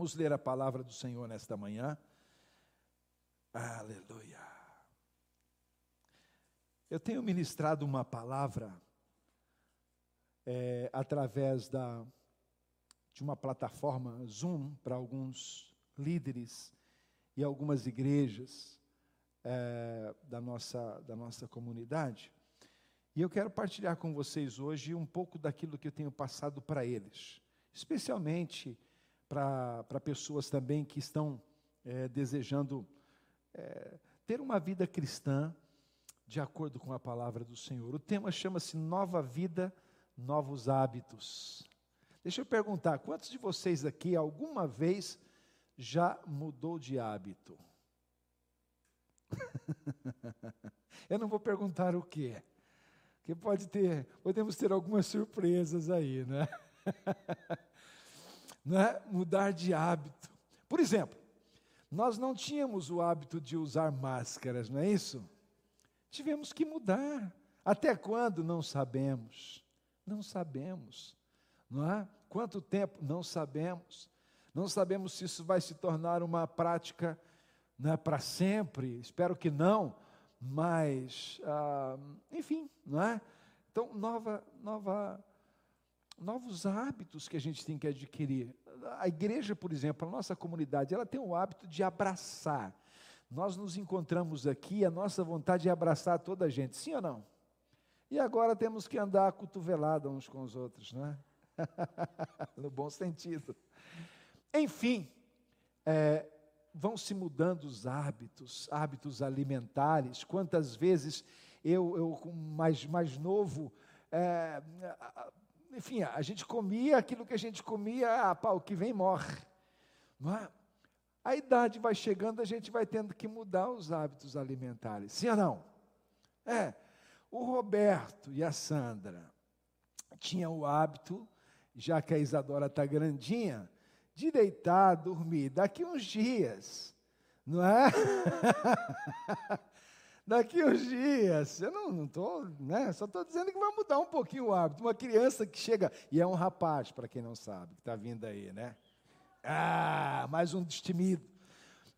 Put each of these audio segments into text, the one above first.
Vamos ler a palavra do Senhor nesta manhã. Aleluia. Eu tenho ministrado uma palavra é, através da, de uma plataforma Zoom para alguns líderes e algumas igrejas é, da, nossa, da nossa comunidade. E eu quero partilhar com vocês hoje um pouco daquilo que eu tenho passado para eles, especialmente para pessoas também que estão é, desejando é, ter uma vida cristã de acordo com a palavra do Senhor. O tema chama-se Nova Vida, Novos Hábitos. Deixa eu perguntar, quantos de vocês aqui alguma vez já mudou de hábito? eu não vou perguntar o que, porque pode ter, podemos ter algumas surpresas aí, né? né, mudar de hábito. Por exemplo, nós não tínhamos o hábito de usar máscaras, não é isso? Tivemos que mudar. Até quando? Não sabemos. Não sabemos. Não é? Quanto tempo? Não sabemos. Não sabemos se isso vai se tornar uma prática né, para sempre. Espero que não. Mas, ah, enfim, não é? Então, nova, nova novos hábitos que a gente tem que adquirir. A igreja, por exemplo, a nossa comunidade, ela tem o hábito de abraçar. Nós nos encontramos aqui, a nossa vontade é abraçar toda a gente, sim ou não? E agora temos que andar cotovelada uns com os outros, não é? no bom sentido. Enfim, é, vão se mudando os hábitos, hábitos alimentares. Quantas vezes eu, eu mais, mais novo, é, enfim, a gente comia aquilo que a gente comia, ah, pá, o que vem morre. É? A idade vai chegando, a gente vai tendo que mudar os hábitos alimentares. Sim ou não? É. O Roberto e a Sandra tinham o hábito, já que a Isadora está grandinha, de deitar, dormir. Daqui uns dias, não é? daqui uns dias. Eu não estou, né? Só estou dizendo que vai mudar um pouquinho o hábito. Uma criança que chega, e é um rapaz, para quem não sabe, que está vindo aí, né? Ah, mais um destemido.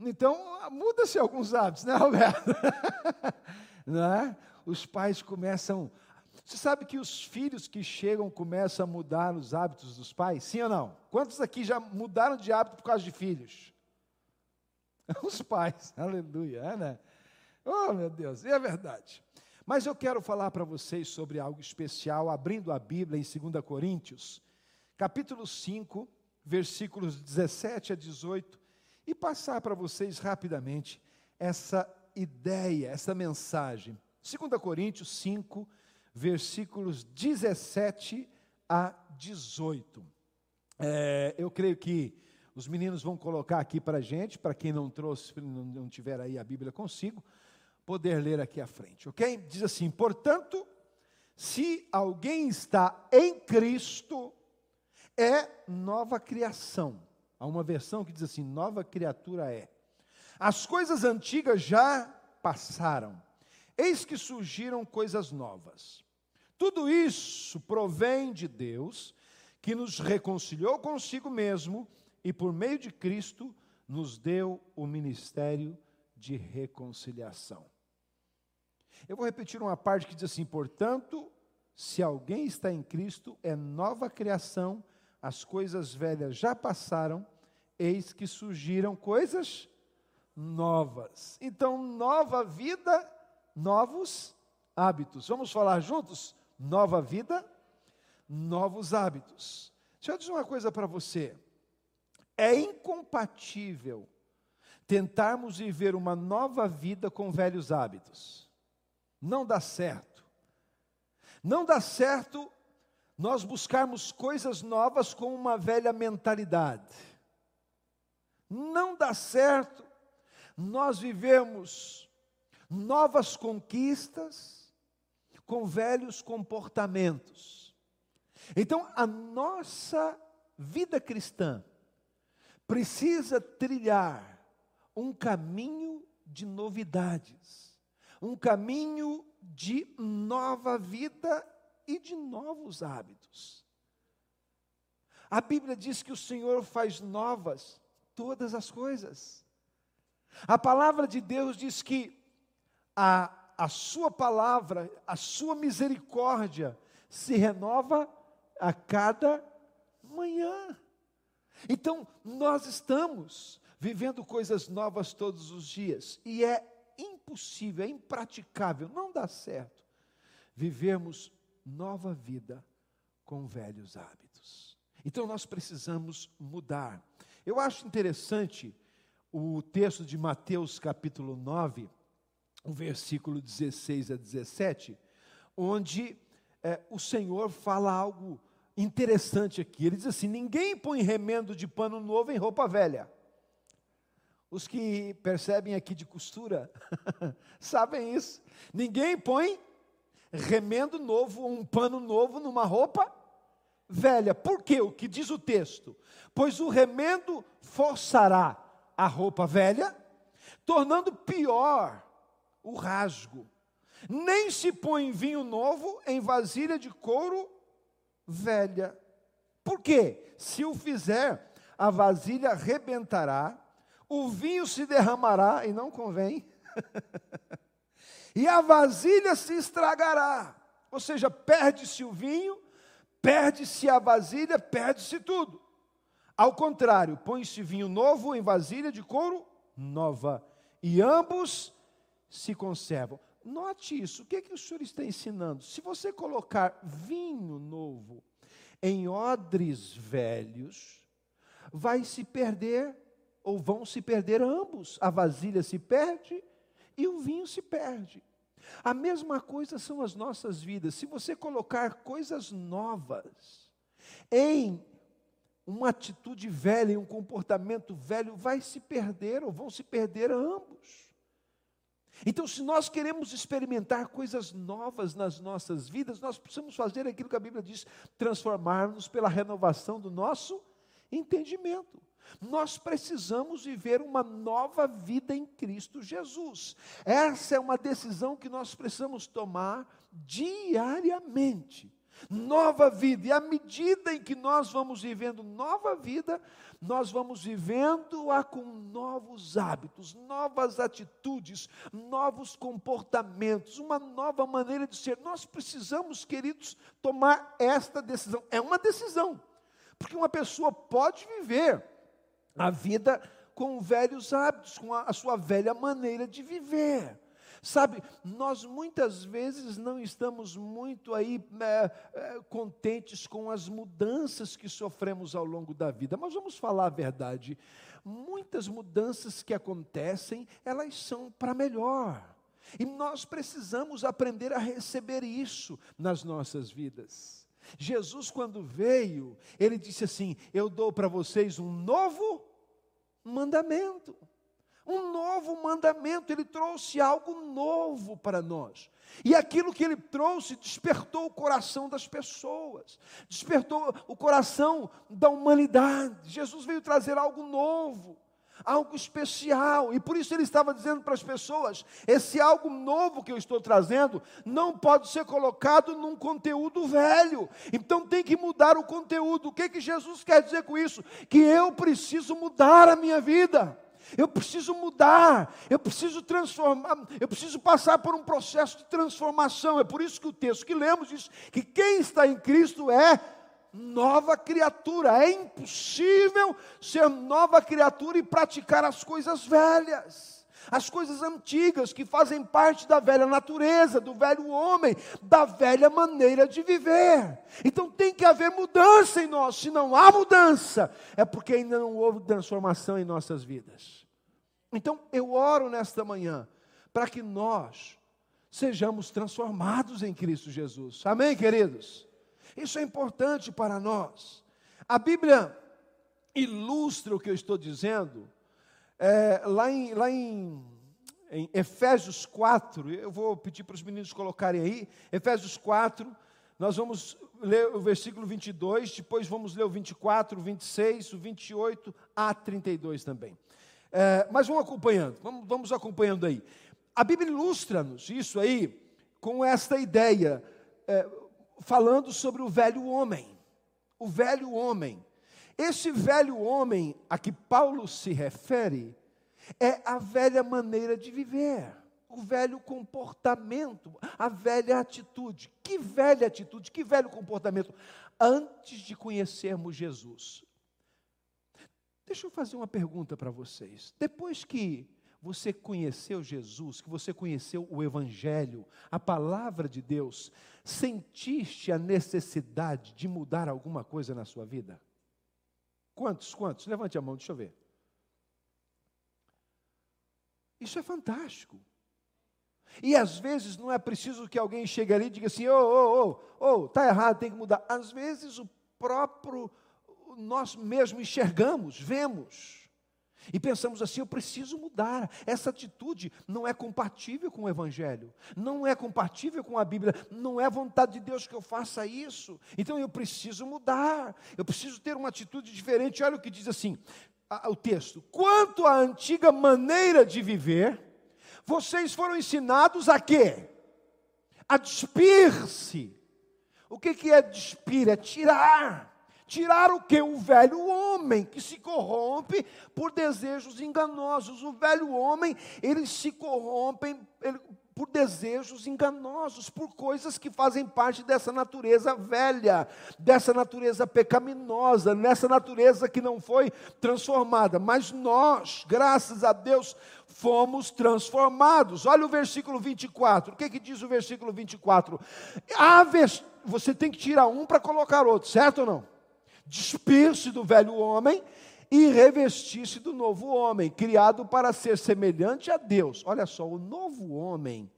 Então, muda-se alguns hábitos, né, Roberto? não é? Os pais começam. Você sabe que os filhos que chegam começam a mudar os hábitos dos pais? Sim ou não? Quantos aqui já mudaram de hábito por causa de filhos? Os pais, aleluia, é, né? Oh, meu Deus, e é verdade. Mas eu quero falar para vocês sobre algo especial, abrindo a Bíblia em 2 Coríntios, capítulo 5, versículos 17 a 18, e passar para vocês rapidamente essa ideia, essa mensagem. 2 Coríntios 5, versículos 17 a 18. É, eu creio que os meninos vão colocar aqui para a gente, para quem não trouxe, não tiver aí a Bíblia consigo, poder ler aqui à frente, ok? Diz assim: portanto, se alguém está em Cristo, é nova criação. Há uma versão que diz assim: nova criatura é. As coisas antigas já passaram, eis que surgiram coisas novas. Tudo isso provém de Deus, que nos reconciliou consigo mesmo e, por meio de Cristo, nos deu o ministério de reconciliação. Eu vou repetir uma parte que diz assim: portanto, se alguém está em Cristo, é nova criação, as coisas velhas já passaram, eis que surgiram coisas novas. Então, nova vida, novos hábitos. Vamos falar juntos? Nova vida, novos hábitos. Deixa eu dizer uma coisa para você. É incompatível tentarmos viver uma nova vida com velhos hábitos. Não dá certo. Não dá certo nós buscarmos coisas novas com uma velha mentalidade. Não dá certo nós vivemos novas conquistas com velhos comportamentos. Então, a nossa vida cristã precisa trilhar um caminho de novidades um caminho de nova vida e de novos hábitos. A Bíblia diz que o Senhor faz novas todas as coisas. A palavra de Deus diz que a, a sua palavra, a sua misericórdia se renova a cada manhã. Então, nós estamos vivendo coisas novas todos os dias, e é impossível, é impraticável, não dá certo vivermos nova vida com velhos hábitos. Então, nós precisamos mudar. Eu acho interessante o texto de Mateus capítulo 9, o versículo 16 a 17, onde é, o Senhor fala algo interessante aqui. Ele diz assim: ninguém põe remendo de pano novo em roupa velha. Os que percebem aqui de costura sabem isso. Ninguém põe remendo novo, um pano novo numa roupa velha. Por quê? O que diz o texto? Pois o remendo forçará a roupa velha, tornando pior o rasgo. Nem se põe vinho novo em vasilha de couro velha. Por quê? Se o fizer, a vasilha rebentará, o vinho se derramará e não convém. e a vasilha se estragará. Ou seja, perde-se o vinho, perde-se a vasilha, perde-se tudo. Ao contrário, põe-se vinho novo em vasilha de couro nova, e ambos se conservam. Note isso, o que, é que o senhor está ensinando? Se você colocar vinho novo em odres velhos, vai se perder, ou vão se perder ambos. A vasilha se perde e o vinho se perde. A mesma coisa são as nossas vidas. Se você colocar coisas novas em uma atitude velha, em um comportamento velho, vai se perder ou vão se perder ambos. Então, se nós queremos experimentar coisas novas nas nossas vidas, nós precisamos fazer aquilo que a Bíblia diz: transformar-nos pela renovação do nosso entendimento. Nós precisamos viver uma nova vida em Cristo Jesus. Essa é uma decisão que nós precisamos tomar diariamente nova vida. E à medida em que nós vamos vivendo nova vida, nós vamos vivendo-a com novos hábitos, novas atitudes, novos comportamentos, uma nova maneira de ser. Nós precisamos, queridos, tomar esta decisão. É uma decisão, porque uma pessoa pode viver a vida com velhos hábitos, com a, a sua velha maneira de viver. Sabe, nós muitas vezes não estamos muito aí é, é, contentes com as mudanças que sofremos ao longo da vida, mas vamos falar a verdade. Muitas mudanças que acontecem, elas são para melhor. E nós precisamos aprender a receber isso nas nossas vidas. Jesus, quando veio, ele disse assim: Eu dou para vocês um novo mandamento um novo mandamento, ele trouxe algo novo para nós. E aquilo que ele trouxe despertou o coração das pessoas, despertou o coração da humanidade. Jesus veio trazer algo novo, algo especial, e por isso ele estava dizendo para as pessoas: esse algo novo que eu estou trazendo não pode ser colocado num conteúdo velho, então tem que mudar o conteúdo. O que, que Jesus quer dizer com isso? Que eu preciso mudar a minha vida. Eu preciso mudar, eu preciso transformar, eu preciso passar por um processo de transformação. É por isso que o texto que lemos diz que quem está em Cristo é nova criatura. É impossível ser nova criatura e praticar as coisas velhas. As coisas antigas que fazem parte da velha natureza, do velho homem, da velha maneira de viver. Então tem que haver mudança em nós. Se não há mudança, é porque ainda não houve transformação em nossas vidas. Então eu oro nesta manhã para que nós sejamos transformados em Cristo Jesus. Amém, queridos? Isso é importante para nós. A Bíblia ilustra o que eu estou dizendo é, lá, em, lá em, em Efésios 4. Eu vou pedir para os meninos colocarem aí. Efésios 4. Nós vamos ler o versículo 22, depois vamos ler o 24, o 26, o 28 a 32 também. É, mas vamos acompanhando, vamos, vamos acompanhando aí. A Bíblia ilustra-nos isso aí com esta ideia, é, falando sobre o velho homem. O velho homem. Esse velho homem a que Paulo se refere é a velha maneira de viver, o velho comportamento, a velha atitude. Que velha atitude, que velho comportamento antes de conhecermos Jesus. Deixa eu fazer uma pergunta para vocês. Depois que você conheceu Jesus, que você conheceu o Evangelho, a palavra de Deus, sentiste a necessidade de mudar alguma coisa na sua vida? Quantos, quantos? Levante a mão, deixa eu ver. Isso é fantástico. E às vezes não é preciso que alguém chegue ali e diga assim: ô, ô, ô, ô, está errado, tem que mudar. Às vezes o próprio, nós mesmo enxergamos, vemos. E pensamos assim: eu preciso mudar. Essa atitude não é compatível com o Evangelho, não é compatível com a Bíblia, não é vontade de Deus que eu faça isso. Então eu preciso mudar, eu preciso ter uma atitude diferente. Olha o que diz assim: o texto: quanto à antiga maneira de viver, vocês foram ensinados a quê? A despir-se. O que, que é despir? É tirar. Tirar o que? O velho homem que se corrompe por desejos enganosos. O velho homem, eles se corrompem ele, por desejos enganosos, por coisas que fazem parte dessa natureza velha, dessa natureza pecaminosa, nessa natureza que não foi transformada. Mas nós, graças a Deus, fomos transformados. Olha o versículo 24. O que, que diz o versículo 24? Ah, você tem que tirar um para colocar outro, certo ou não? Despir-se do velho homem e revestir-se do novo homem, criado para ser semelhante a Deus. Olha só, o novo homem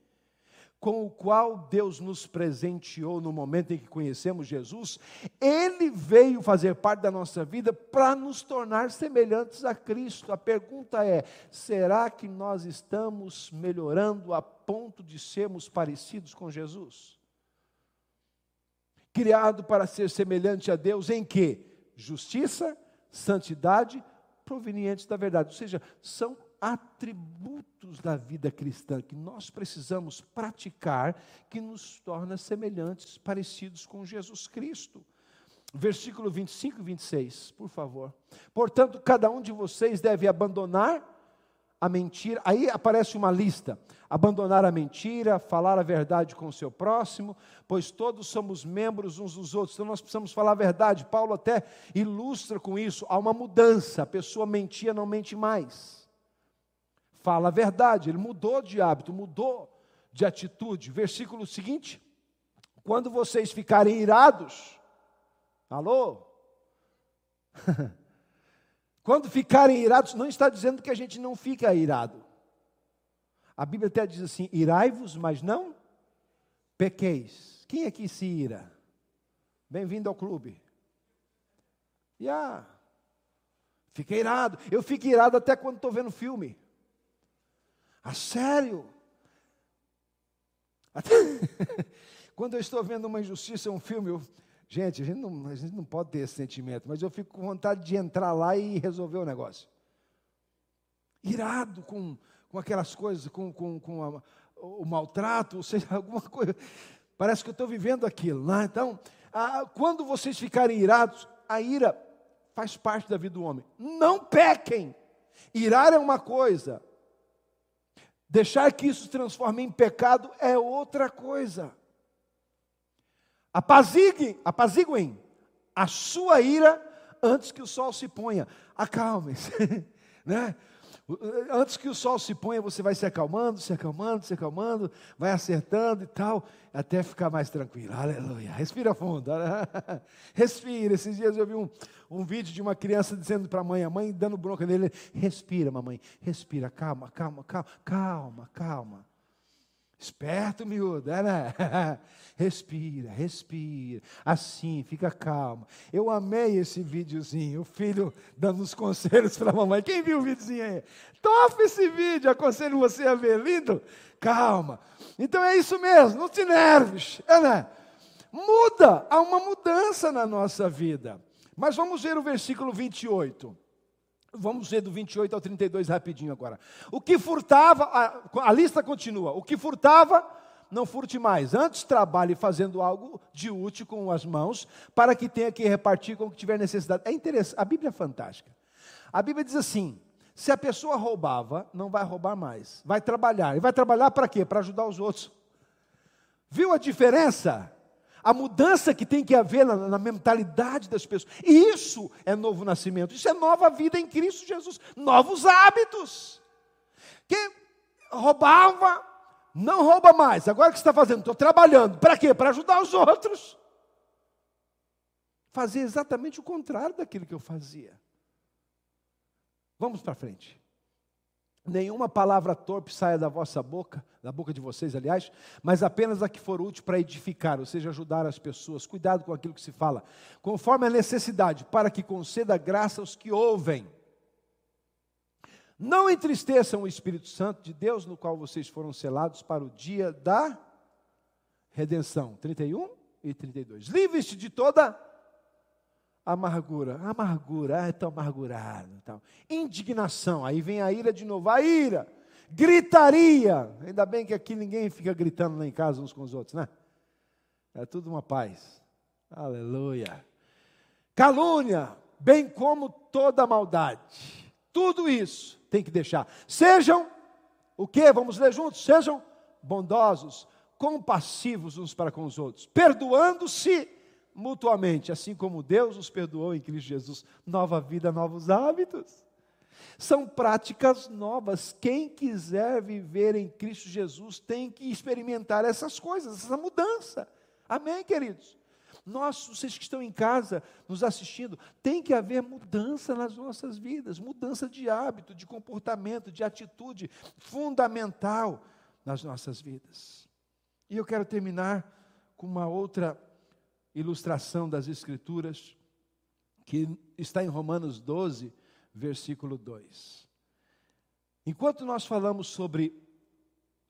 com o qual Deus nos presenteou no momento em que conhecemos Jesus, ele veio fazer parte da nossa vida para nos tornar semelhantes a Cristo. A pergunta é: será que nós estamos melhorando a ponto de sermos parecidos com Jesus? Criado para ser semelhante a Deus em que? Justiça, santidade, provenientes da verdade. Ou seja, são atributos da vida cristã que nós precisamos praticar que nos torna semelhantes, parecidos com Jesus Cristo. Versículo 25 e 26, por favor. Portanto, cada um de vocês deve abandonar a mentira. Aí aparece uma lista: abandonar a mentira, falar a verdade com o seu próximo, pois todos somos membros uns dos outros, então nós precisamos falar a verdade. Paulo até ilustra com isso: há uma mudança, a pessoa mentia, não mente mais. Fala a verdade, ele mudou de hábito, mudou de atitude. Versículo seguinte: quando vocês ficarem irados, alô? Quando ficarem irados, não está dizendo que a gente não fica irado. A Bíblia até diz assim: irai-vos, mas não pequeis. Quem aqui se ira? Bem-vindo ao clube. Yeah. Fica irado. Eu fico irado até quando estou vendo filme. A sério. Até... quando eu estou vendo uma injustiça, um filme, eu, Gente, a gente, não, a gente não pode ter esse sentimento, mas eu fico com vontade de entrar lá e resolver o negócio. Irado com, com aquelas coisas, com, com, com a, o maltrato, ou seja, alguma coisa. Parece que eu estou vivendo aquilo. Né? Então, a, quando vocês ficarem irados, a ira faz parte da vida do homem. Não pequem. Irar é uma coisa, deixar que isso se transforme em pecado é outra coisa. Apaziguem, apaziguem a sua ira antes que o sol se ponha. Acalmem-se, né? Antes que o sol se ponha, você vai se acalmando, se acalmando, se acalmando, vai acertando e tal, até ficar mais tranquilo. Aleluia. Respira fundo. Respira. Esses dias eu vi um, um vídeo de uma criança dizendo para a mãe, a mãe dando bronca nele: Respira, mamãe, respira, calma, calma, calma, calma, calma. Esperto, miúdo, é, né? respira, respira. Assim, fica calmo. Eu amei esse videozinho, o filho dando os conselhos para a mamãe. Quem viu o videozinho aí? Topa esse vídeo, aconselho você a ver. Lindo? Calma. Então é isso mesmo, não te nerves, é, né? Muda, há uma mudança na nossa vida. Mas vamos ver o versículo 28. Vamos ver do 28 ao 32 rapidinho agora. O que furtava, a, a lista continua. O que furtava, não furte mais. Antes trabalhe fazendo algo de útil com as mãos, para que tenha que repartir com o que tiver necessidade. É interessante, a Bíblia é fantástica. A Bíblia diz assim: se a pessoa roubava, não vai roubar mais. Vai trabalhar. E vai trabalhar para quê? Para ajudar os outros. Viu a diferença? A mudança que tem que haver na, na, mentalidade das pessoas. E isso é novo nascimento. Isso é nova vida em Cristo Jesus. Novos hábitos. Quem roubava, não rouba mais. Agora o que você está fazendo? Estou trabalhando. Para quê? Para ajudar os outros. Fazer exatamente o contrário daquilo que eu fazia. Vamos para frente. Nenhuma palavra torpe saia da vossa boca, da boca de vocês, aliás, mas apenas a que for útil para edificar, ou seja, ajudar as pessoas. Cuidado com aquilo que se fala, conforme a necessidade, para que conceda graça aos que ouvem. Não entristeçam o Espírito Santo de Deus, no qual vocês foram selados para o dia da redenção. 31 e 32. Livre-se de toda amargura. Amargura, ah, tão amargurado. Tal. Indignação, aí vem a ira de novo, a ira. Gritaria. Ainda bem que aqui ninguém fica gritando lá em casa uns com os outros, né? É tudo uma paz. Aleluia. Calúnia, bem como toda maldade. Tudo isso tem que deixar. Sejam o que? Vamos ler juntos? Sejam bondosos, compassivos uns para com os outros, perdoando-se mutuamente, assim como Deus os perdoou em Cristo Jesus. Nova vida, novos hábitos. São práticas novas. Quem quiser viver em Cristo Jesus tem que experimentar essas coisas, essa mudança. Amém, queridos? Nós, vocês que estão em casa nos assistindo, tem que haver mudança nas nossas vidas, mudança de hábito, de comportamento, de atitude fundamental nas nossas vidas. E eu quero terminar com uma outra ilustração das Escrituras, que está em Romanos 12, versículo 2. Enquanto nós falamos sobre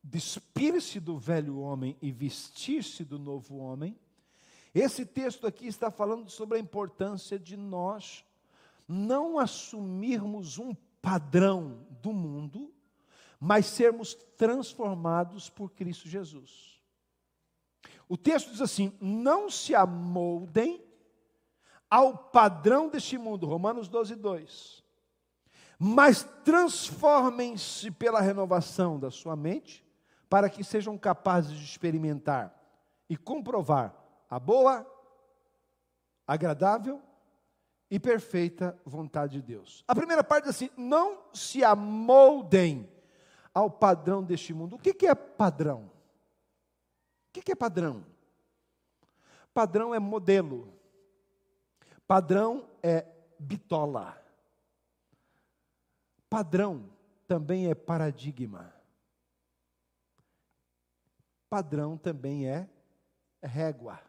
despir-se do velho homem e vestir-se do novo homem, esse texto aqui está falando sobre a importância de nós não assumirmos um padrão do mundo, mas sermos transformados por Cristo Jesus. O texto diz assim: não se amoldem ao padrão deste mundo, Romanos 12, 2. Mas transformem-se pela renovação da sua mente, para que sejam capazes de experimentar e comprovar a boa, agradável e perfeita vontade de Deus. A primeira parte diz assim: não se amoldem ao padrão deste mundo. O que é padrão? O que é padrão? Padrão é modelo. Padrão é bitola. Padrão também é paradigma. Padrão também é régua.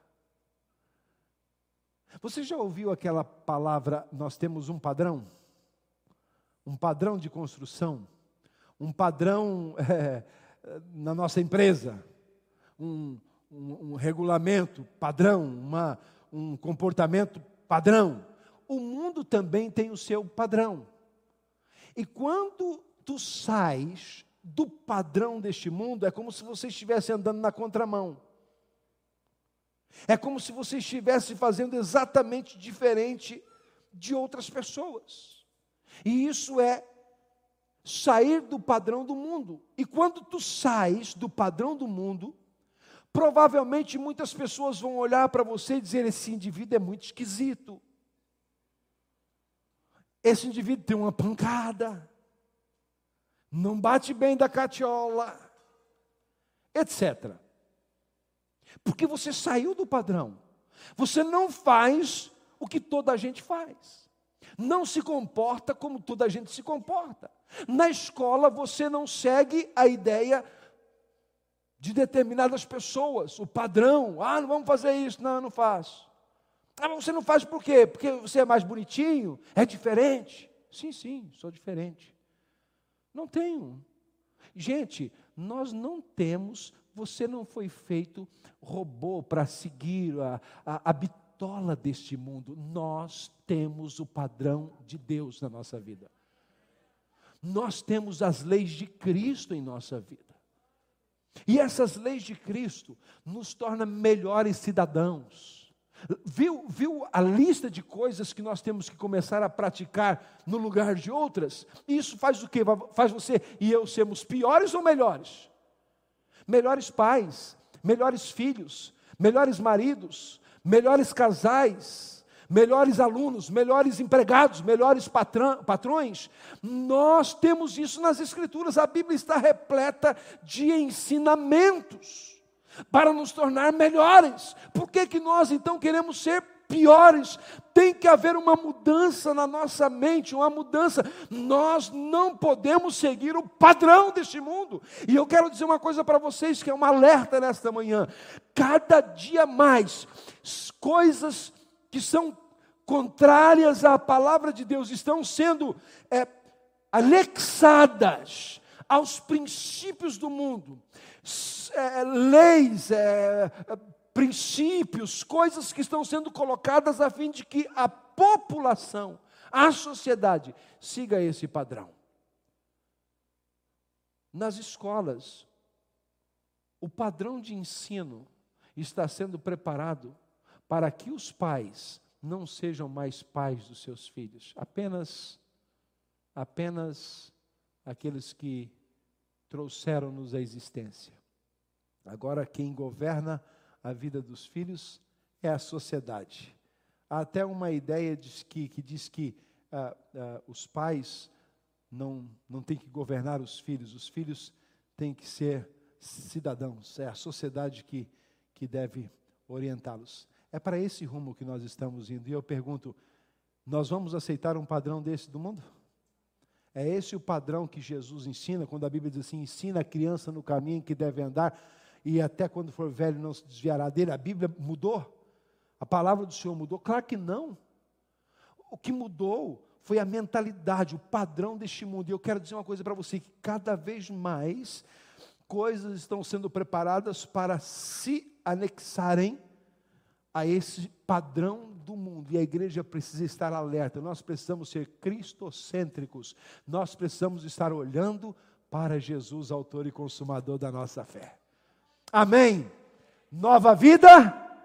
Você já ouviu aquela palavra, nós temos um padrão? Um padrão de construção? Um padrão é, na nossa empresa? Um, um, um regulamento padrão, uma, um comportamento padrão. O mundo também tem o seu padrão. E quando tu sais do padrão deste mundo, é como se você estivesse andando na contramão. É como se você estivesse fazendo exatamente diferente de outras pessoas. E isso é sair do padrão do mundo. E quando tu sais do padrão do mundo, Provavelmente muitas pessoas vão olhar para você e dizer: esse indivíduo é muito esquisito. Esse indivíduo tem uma pancada. Não bate bem da catiola. Etc. Porque você saiu do padrão. Você não faz o que toda a gente faz. Não se comporta como toda a gente se comporta. Na escola você não segue a ideia de determinadas pessoas, o padrão. Ah, não vamos fazer isso. Não, não faço. Ah, mas você não faz por quê? Porque você é mais bonitinho? É diferente? Sim, sim, sou diferente. Não tenho. Gente, nós não temos, você não foi feito robô para seguir a, a, a bitola deste mundo. Nós temos o padrão de Deus na nossa vida. Nós temos as leis de Cristo em nossa vida. E essas leis de Cristo nos tornam melhores cidadãos. Viu, viu a lista de coisas que nós temos que começar a praticar no lugar de outras? Isso faz o quê? Faz você e eu sermos piores ou melhores? Melhores pais, melhores filhos, melhores maridos, melhores casais melhores alunos, melhores empregados, melhores patrões. Nós temos isso nas Escrituras, a Bíblia está repleta de ensinamentos para nos tornar melhores. Por que, que nós então queremos ser piores? Tem que haver uma mudança na nossa mente, uma mudança. Nós não podemos seguir o padrão deste mundo. E eu quero dizer uma coisa para vocês que é um alerta nesta manhã. Cada dia mais coisas que são contrárias à palavra de Deus estão sendo é, anexadas aos princípios do mundo, é, leis, é, princípios, coisas que estão sendo colocadas a fim de que a população, a sociedade, siga esse padrão. Nas escolas, o padrão de ensino está sendo preparado para que os pais não sejam mais pais dos seus filhos, apenas apenas aqueles que trouxeram-nos à existência. Agora quem governa a vida dos filhos é a sociedade. Há até uma ideia de que, que diz que ah, ah, os pais não, não têm que governar os filhos, os filhos têm que ser cidadãos, é a sociedade que, que deve orientá-los. É para esse rumo que nós estamos indo. E eu pergunto: nós vamos aceitar um padrão desse do mundo? É esse o padrão que Jesus ensina, quando a Bíblia diz assim: ensina a criança no caminho que deve andar, e até quando for velho não se desviará dele. A Bíblia mudou? A palavra do Senhor mudou? Claro que não. O que mudou foi a mentalidade, o padrão deste mundo. E eu quero dizer uma coisa para você: que cada vez mais coisas estão sendo preparadas para se anexarem a esse padrão do mundo. E a igreja precisa estar alerta. Nós precisamos ser cristocêntricos. Nós precisamos estar olhando para Jesus, autor e consumador da nossa fé. Amém. Nova vida,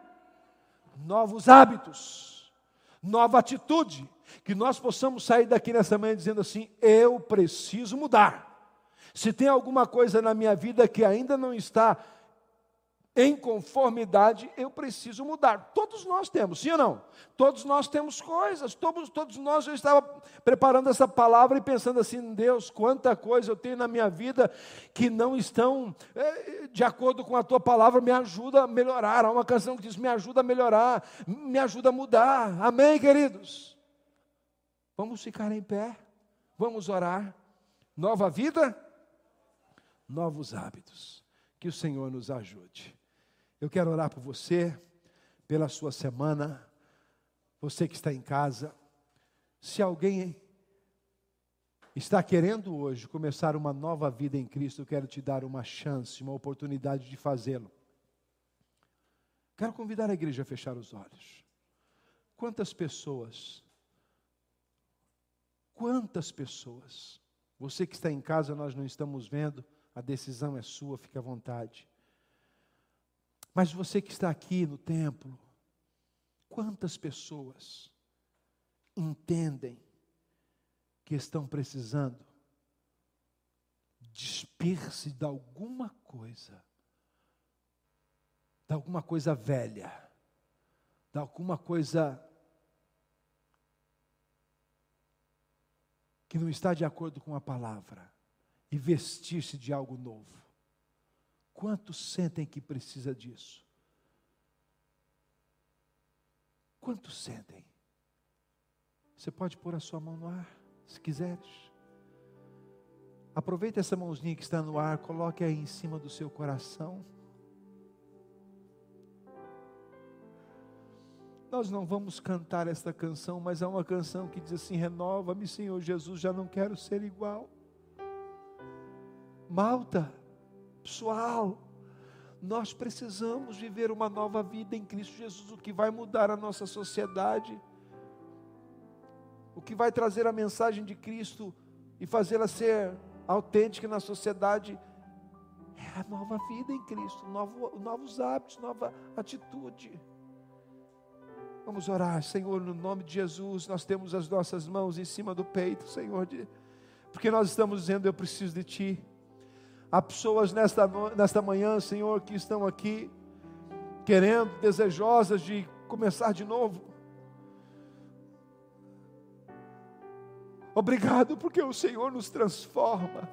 novos hábitos, nova atitude. Que nós possamos sair daqui nessa manhã dizendo assim: eu preciso mudar. Se tem alguma coisa na minha vida que ainda não está em conformidade, eu preciso mudar. Todos nós temos, sim ou não? Todos nós temos coisas, todos, todos nós, eu estava preparando essa palavra e pensando assim, Deus, quanta coisa eu tenho na minha vida que não estão é, de acordo com a tua palavra, me ajuda a melhorar. Há uma canção que diz, me ajuda a melhorar, me ajuda a mudar. Amém, queridos? Vamos ficar em pé, vamos orar. Nova vida, novos hábitos. Que o Senhor nos ajude. Eu quero orar por você, pela sua semana, você que está em casa. Se alguém está querendo hoje começar uma nova vida em Cristo, eu quero te dar uma chance, uma oportunidade de fazê-lo. Quero convidar a igreja a fechar os olhos. Quantas pessoas, quantas pessoas, você que está em casa, nós não estamos vendo, a decisão é sua, fique à vontade. Mas você que está aqui no templo, quantas pessoas entendem que estão precisando despir-se de alguma coisa, de alguma coisa velha, de alguma coisa que não está de acordo com a palavra e vestir-se de algo novo. Quantos sentem que precisa disso? Quantos sentem? Você pode pôr a sua mão no ar, se quiseres. Aproveite essa mãozinha que está no ar, coloque aí em cima do seu coração. Nós não vamos cantar esta canção, mas é uma canção que diz assim: Renova-me, Senhor Jesus, já não quero ser igual. Malta, Pessoal, nós precisamos viver uma nova vida em Cristo Jesus, o que vai mudar a nossa sociedade, o que vai trazer a mensagem de Cristo e fazê-la ser autêntica na sociedade É a nova vida em Cristo, novo, novos hábitos, nova atitude. Vamos orar, Senhor, no nome de Jesus. Nós temos as nossas mãos em cima do peito, Senhor, de, porque nós estamos dizendo: Eu preciso de Ti. Há pessoas nesta, nesta manhã, Senhor, que estão aqui, querendo, desejosas de começar de novo. Obrigado, porque o Senhor nos transforma.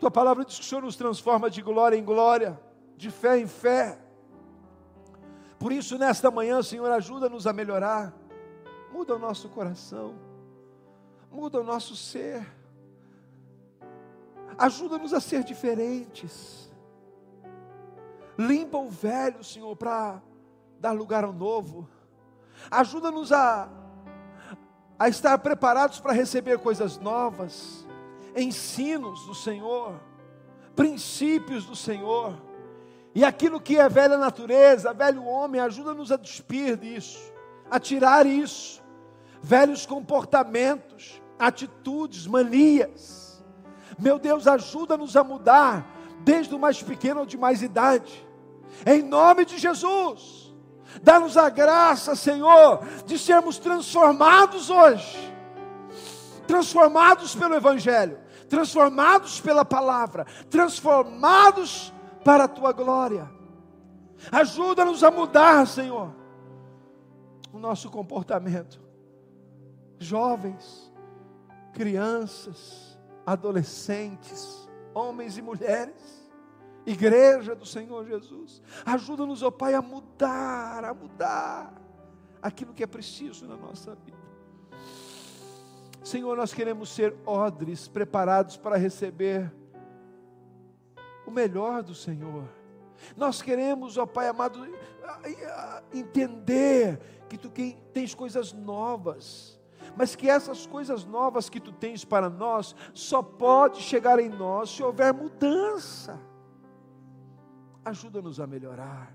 Tua palavra diz que o Senhor nos transforma de glória em glória, de fé em fé. Por isso, nesta manhã, Senhor, ajuda-nos a melhorar. Muda o nosso coração, muda o nosso ser. Ajuda-nos a ser diferentes. Limpa o velho, Senhor, para dar lugar ao novo. Ajuda-nos a, a estar preparados para receber coisas novas, ensinos do Senhor, princípios do Senhor e aquilo que é velha natureza, velho homem, ajuda-nos a despir disso, a tirar isso. Velhos comportamentos, atitudes, manias. Meu Deus, ajuda-nos a mudar, desde o mais pequeno ao de mais idade. Em nome de Jesus. Dá-nos a graça, Senhor, de sermos transformados hoje. Transformados pelo Evangelho, transformados pela palavra, transformados para a tua glória. Ajuda-nos a mudar, Senhor, o nosso comportamento. Jovens, crianças, adolescentes, homens e mulheres, igreja do Senhor Jesus. Ajuda-nos, ó Pai, a mudar, a mudar aquilo que é preciso na nossa vida. Senhor, nós queremos ser odres preparados para receber o melhor do Senhor. Nós queremos, ó Pai amado, entender que tu tens coisas novas, mas que essas coisas novas que tu tens para nós só pode chegar em nós se houver mudança. Ajuda-nos a melhorar.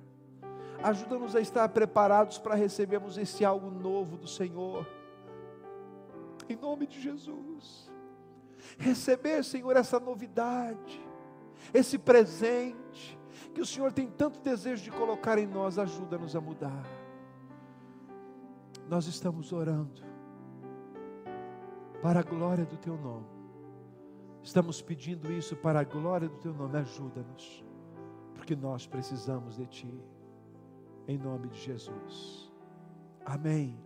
Ajuda-nos a estar preparados para recebermos esse algo novo do Senhor. Em nome de Jesus. Receber, Senhor, essa novidade esse presente que o Senhor tem tanto desejo de colocar em nós, ajuda-nos a mudar. Nós estamos orando para a glória do Teu nome. Estamos pedindo isso para a glória do Teu nome. Ajuda-nos, porque nós precisamos de Ti, em nome de Jesus. Amém.